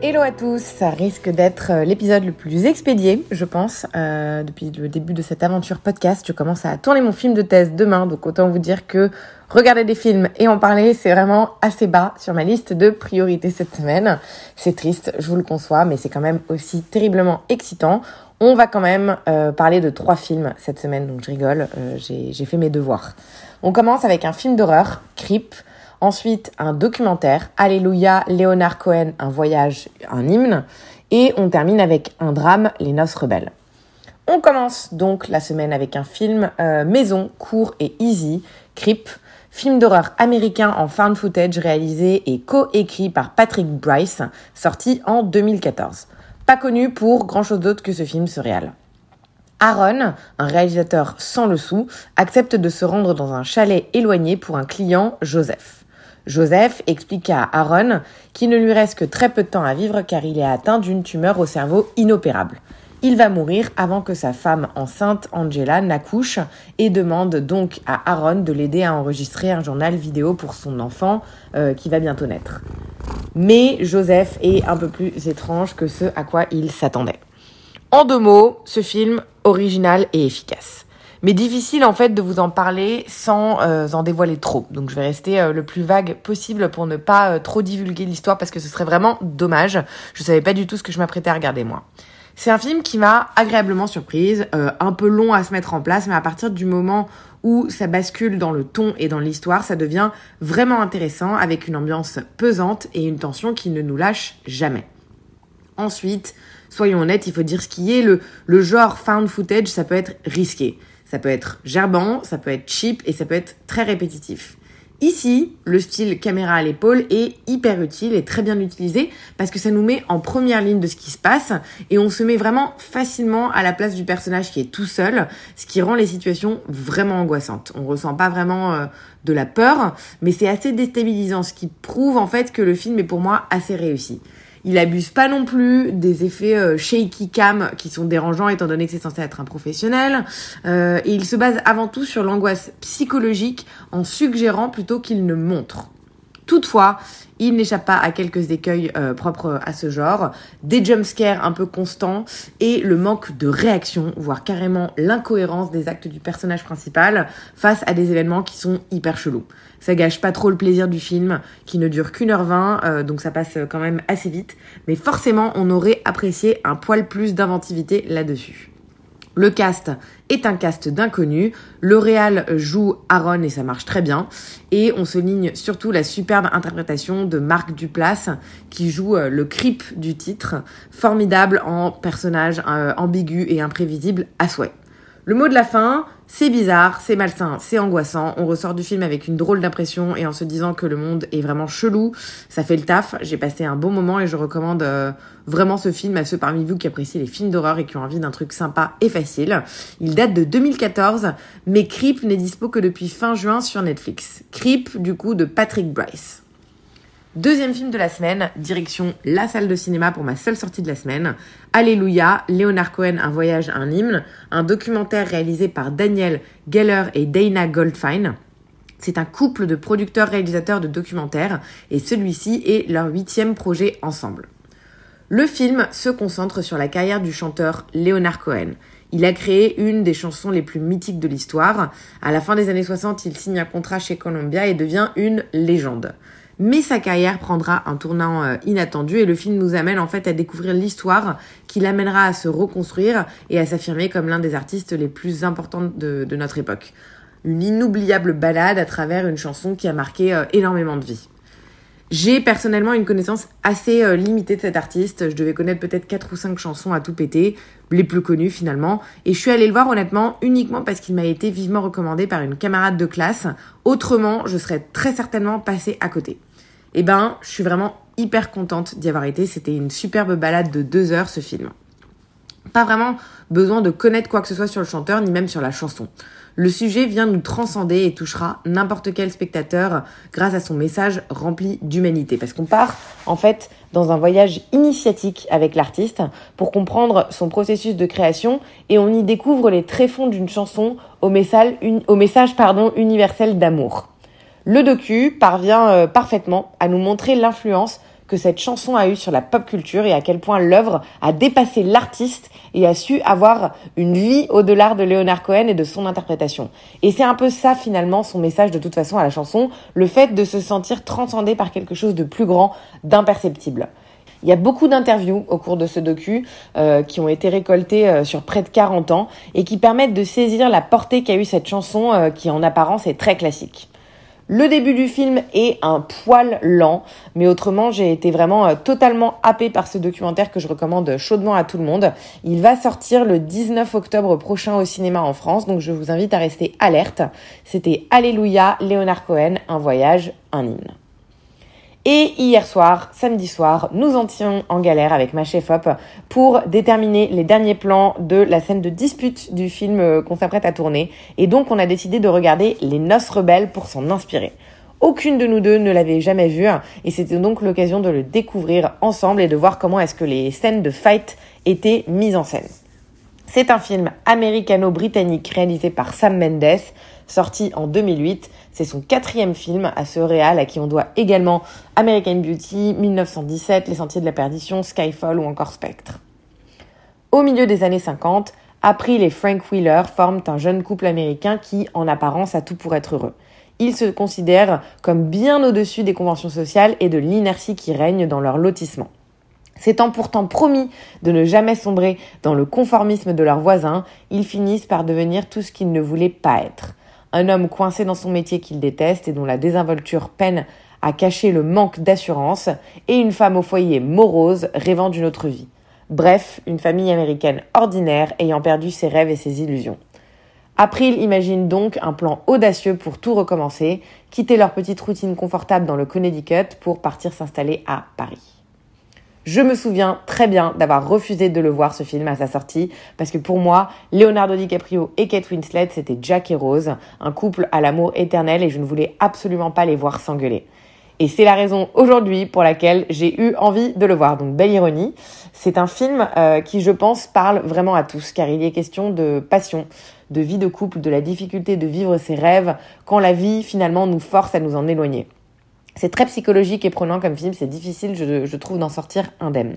Hello à tous, ça risque d'être euh, l'épisode le plus expédié, je pense, euh, depuis le début de cette aventure podcast. Je commence à tourner mon film de thèse demain, donc autant vous dire que regarder des films et en parler, c'est vraiment assez bas sur ma liste de priorités cette semaine. C'est triste, je vous le conçois, mais c'est quand même aussi terriblement excitant. On va quand même euh, parler de trois films cette semaine, donc je rigole, euh, j'ai fait mes devoirs. On commence avec un film d'horreur, Creep. Ensuite, un documentaire, Alléluia, Léonard Cohen, un voyage, un hymne. Et on termine avec un drame, Les Noces Rebelles. On commence donc la semaine avec un film euh, maison, court et easy, Creep, film d'horreur américain en found footage réalisé et co-écrit par Patrick Bryce, sorti en 2014. Pas connu pour grand chose d'autre que ce film surréal. Aaron, un réalisateur sans le sou, accepte de se rendre dans un chalet éloigné pour un client, Joseph. Joseph explique à Aaron qu'il ne lui reste que très peu de temps à vivre car il est atteint d'une tumeur au cerveau inopérable. Il va mourir avant que sa femme enceinte, Angela, n'accouche et demande donc à Aaron de l'aider à enregistrer un journal vidéo pour son enfant euh, qui va bientôt naître. Mais Joseph est un peu plus étrange que ce à quoi il s'attendait. En deux mots, ce film original et efficace. Mais difficile en fait de vous en parler sans euh, en dévoiler trop. Donc je vais rester euh, le plus vague possible pour ne pas euh, trop divulguer l'histoire parce que ce serait vraiment dommage. Je savais pas du tout ce que je m'apprêtais à regarder moi. C'est un film qui m'a agréablement surprise, euh, un peu long à se mettre en place, mais à partir du moment où ça bascule dans le ton et dans l'histoire, ça devient vraiment intéressant avec une ambiance pesante et une tension qui ne nous lâche jamais. Ensuite, soyons honnêtes, il faut dire ce qui est. Le, le genre found footage, ça peut être risqué. Ça peut être gerbant, ça peut être cheap et ça peut être très répétitif. Ici, le style caméra à l'épaule est hyper utile et très bien utilisé parce que ça nous met en première ligne de ce qui se passe et on se met vraiment facilement à la place du personnage qui est tout seul, ce qui rend les situations vraiment angoissantes. On ressent pas vraiment euh, de la peur, mais c'est assez déstabilisant, ce qui prouve en fait que le film est pour moi assez réussi. Il abuse pas non plus des effets euh, shaky cam qui sont dérangeants étant donné que c'est censé être un professionnel. Euh, et il se base avant tout sur l'angoisse psychologique en suggérant plutôt qu'il ne montre. Toutefois, il n'échappe pas à quelques écueils euh, propres à ce genre, des jumpscares un peu constants et le manque de réaction, voire carrément l'incohérence des actes du personnage principal face à des événements qui sont hyper chelous. Ça gâche pas trop le plaisir du film, qui ne dure qu'une heure vingt, euh, donc ça passe quand même assez vite, mais forcément on aurait apprécié un poil plus d'inventivité là-dessus. Le cast est un cast d'inconnus. Le réal joue Aaron et ça marche très bien. Et on souligne surtout la superbe interprétation de Marc Duplass qui joue euh, le creep du titre, formidable en personnage euh, ambigu et imprévisible à souhait. Le mot de la fin, c'est bizarre, c'est malsain, c'est angoissant. On ressort du film avec une drôle d'impression et en se disant que le monde est vraiment chelou. Ça fait le taf. J'ai passé un bon moment et je recommande euh, vraiment ce film à ceux parmi vous qui apprécient les films d'horreur et qui ont envie d'un truc sympa et facile. Il date de 2014, mais Creep n'est dispo que depuis fin juin sur Netflix. Creep, du coup, de Patrick Bryce. Deuxième film de la semaine, direction la salle de cinéma pour ma seule sortie de la semaine. Alléluia, Leonard Cohen, un voyage, un hymne, un documentaire réalisé par Daniel Geller et Dana Goldfein. C'est un couple de producteurs-réalisateurs de documentaires et celui-ci est leur huitième projet ensemble. Le film se concentre sur la carrière du chanteur Leonard Cohen. Il a créé une des chansons les plus mythiques de l'histoire. À la fin des années 60, il signe un contrat chez Columbia et devient une légende. Mais sa carrière prendra un tournant euh, inattendu et le film nous amène en fait à découvrir l'histoire qui l'amènera à se reconstruire et à s'affirmer comme l'un des artistes les plus importants de, notre époque. Une inoubliable balade à travers une chanson qui a marqué euh, énormément de vies. J'ai personnellement une connaissance assez euh, limitée de cet artiste. Je devais connaître peut-être 4 ou 5 chansons à tout péter, les plus connues finalement. Et je suis allée le voir honnêtement uniquement parce qu'il m'a été vivement recommandé par une camarade de classe. Autrement, je serais très certainement passée à côté. Eh ben, je suis vraiment hyper contente d'y avoir été. C'était une superbe balade de deux heures ce film. Pas vraiment besoin de connaître quoi que ce soit sur le chanteur ni même sur la chanson. Le sujet vient nous transcender et touchera n'importe quel spectateur grâce à son message rempli d'humanité. Parce qu'on part en fait dans un voyage initiatique avec l'artiste pour comprendre son processus de création et on y découvre les tréfonds d'une chanson au message, au message pardon, universel d'amour. Le docu parvient euh, parfaitement à nous montrer l'influence que cette chanson a eu sur la pop culture et à quel point l'œuvre a dépassé l'artiste et a su avoir une vie au-delà de Leonard Cohen et de son interprétation. Et c'est un peu ça finalement son message de toute façon à la chanson, le fait de se sentir transcendé par quelque chose de plus grand, d'imperceptible. Il y a beaucoup d'interviews au cours de ce docu euh, qui ont été récoltées euh, sur près de 40 ans et qui permettent de saisir la portée qu'a eu cette chanson euh, qui en apparence est très classique. Le début du film est un poil lent, mais autrement, j'ai été vraiment euh, totalement happée par ce documentaire que je recommande chaudement à tout le monde. Il va sortir le 19 octobre prochain au cinéma en France, donc je vous invite à rester alerte. C'était Alléluia, Léonard Cohen, un voyage, un hymne. Et hier soir, samedi soir, nous entions en galère avec ma chef-op pour déterminer les derniers plans de la scène de dispute du film euh, qu'on s'apprête à tourner. Et donc, on a décidé de regarder Les Noces Rebelles pour s'en inspirer. Aucune de nous deux ne l'avait jamais vu et c'était donc l'occasion de le découvrir ensemble et de voir comment est-ce que les scènes de fight étaient mises en scène. C'est un film américano-britannique réalisé par Sam Mendes, sorti en 2008. C'est son quatrième film à ce réal à qui on doit également American Beauty, 1917, Les Sentiers de la Perdition, Skyfall ou encore Spectre. Au milieu des années 50, April et Frank Wheeler forment un jeune couple américain qui, en apparence, a tout pour être heureux. Ils se considèrent comme bien au-dessus des conventions sociales et de l'inertie qui règne dans leur lotissement. S'étant pourtant promis de ne jamais sombrer dans le conformisme de leurs voisins, ils finissent par devenir tout ce qu'ils ne voulaient pas être un homme coincé dans son métier qu'il déteste et dont la désinvolture peine à cacher le manque d'assurance, et une femme au foyer morose rêvant d'une autre vie. Bref, une famille américaine ordinaire ayant perdu ses rêves et ses illusions. April imagine donc un plan audacieux pour tout recommencer, quitter leur petite routine confortable dans le Connecticut pour partir s'installer à Paris. Je me souviens très bien d'avoir refusé de le voir ce film à sa sortie parce que pour moi, Leonardo DiCaprio et Kate Winslet, c'était Jack et Rose, un couple à l'amour éternel et je ne voulais absolument pas les voir s'engueuler. Et c'est la raison aujourd'hui pour laquelle j'ai eu envie de le voir. Donc belle ironie. C'est un film euh, qui, je pense, parle vraiment à tous, car il est question de passion, de vie de couple, de la difficulté de vivre ses rêves quand la vie finalement nous force à nous en éloigner. C'est très psychologique et prenant comme film, c'est difficile, je, trouve, d'en sortir indemne.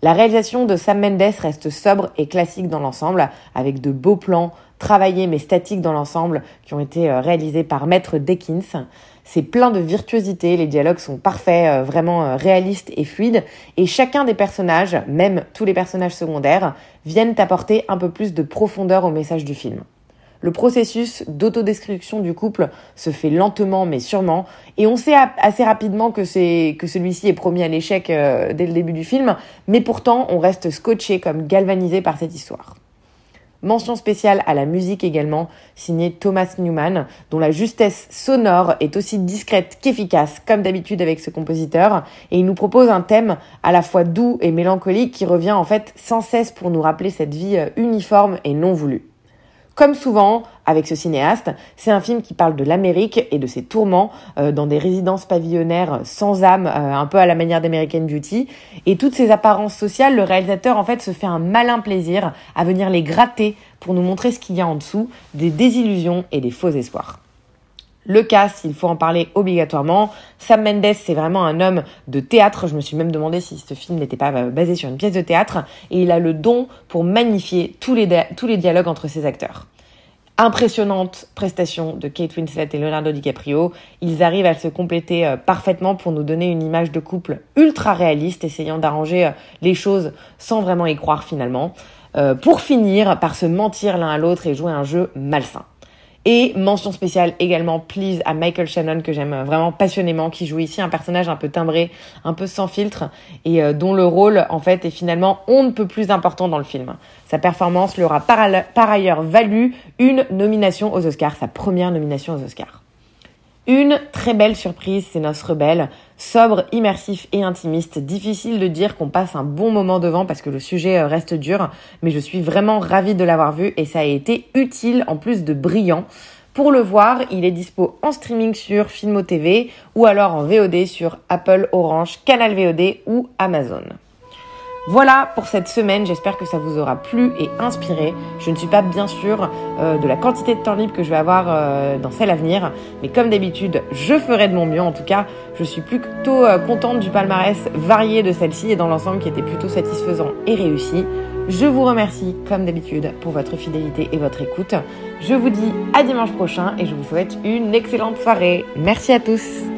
La réalisation de Sam Mendes reste sobre et classique dans l'ensemble, avec de beaux plans, travaillés mais statiques dans l'ensemble, qui ont été euh, réalisés par Maître Dekins. C'est plein de virtuosité, les dialogues sont parfaits, euh, vraiment euh, réalistes et fluides, et chacun des personnages, même tous les personnages secondaires, viennent apporter un peu plus de profondeur au message du film. Le processus d'autodestruction du couple se fait lentement mais sûrement, et on sait assez rapidement que, celui-ci est promis à l'échec euh, dès le début du film, mais pourtant on reste scotché comme galvanisé par cette histoire. Mention spéciale à la musique également, signée Thomas Newman, dont la justesse sonore est aussi discrète qu'efficace, comme d'habitude avec ce compositeur, et il nous propose un thème à la fois doux et mélancolique qui revient en fait sans cesse pour nous rappeler cette vie euh, uniforme et non voulue. Comme souvent avec ce cinéaste, c'est un film qui parle de l'Amérique et de ses tourments euh, dans des résidences pavillonnaires sans âme, euh, un peu à la manière d'American Beauty. Et toutes ces apparences sociales, le réalisateur en fait se fait un malin plaisir à venir les gratter pour nous montrer ce qu'il y a en dessous, des désillusions et des faux espoirs. Le cast, il faut en parler obligatoirement. Sam Mendes, c'est vraiment un homme de théâtre. Je me suis même demandé si ce film n'était pas euh, basé sur une pièce de théâtre. Et il a le don pour magnifier tous les, tous les dialogues entre ses acteurs. Impressionnante prestation de Kate Winslet et Leonardo DiCaprio. Ils arrivent à se compléter euh, parfaitement pour nous donner une image de couple ultra réaliste, essayant d'arranger euh, les choses sans vraiment y croire finalement. pour finir par se mentir l'un à l'autre et jouer un jeu malsain. Et mention spéciale également, please, à Michael Shannon, que j'aime vraiment passionnément, qui joue ici un personnage un peu timbré, un peu sans filtre, et euh, dont le rôle, en fait, est finalement on ne peut plus important dans le film. Sa performance aura par, par ailleurs valu une nomination aux Oscars, sa première nomination aux Oscars. Une très belle surprise, c'est Noce Rebelle. Sobre, immersif et intimiste. Difficile de dire qu'on passe un bon moment devant parce que le sujet euh, reste dur, mais je suis vraiment ravie de l'avoir vu et ça a été utile en plus de brillant. Pour le voir, il est dispo en streaming sur Filmo TV ou alors en VOD sur Apple, Orange, Canal VOD ou Amazon. Voilà pour cette semaine, j'espère que ça vous aura plu et inspiré. Je ne suis pas bien sûre euh, de la quantité de temps libre que je vais avoir euh, dans celle à venir, mais comme d'habitude, je ferai de mon mieux. En tout cas, je suis plutôt euh, contente du palmarès varié de celle-ci et dans l'ensemble qui était plutôt satisfaisant et réussi. Je vous remercie comme d'habitude pour votre fidélité et votre écoute. Je vous dis à dimanche prochain et je vous souhaite une excellente soirée. Merci à tous.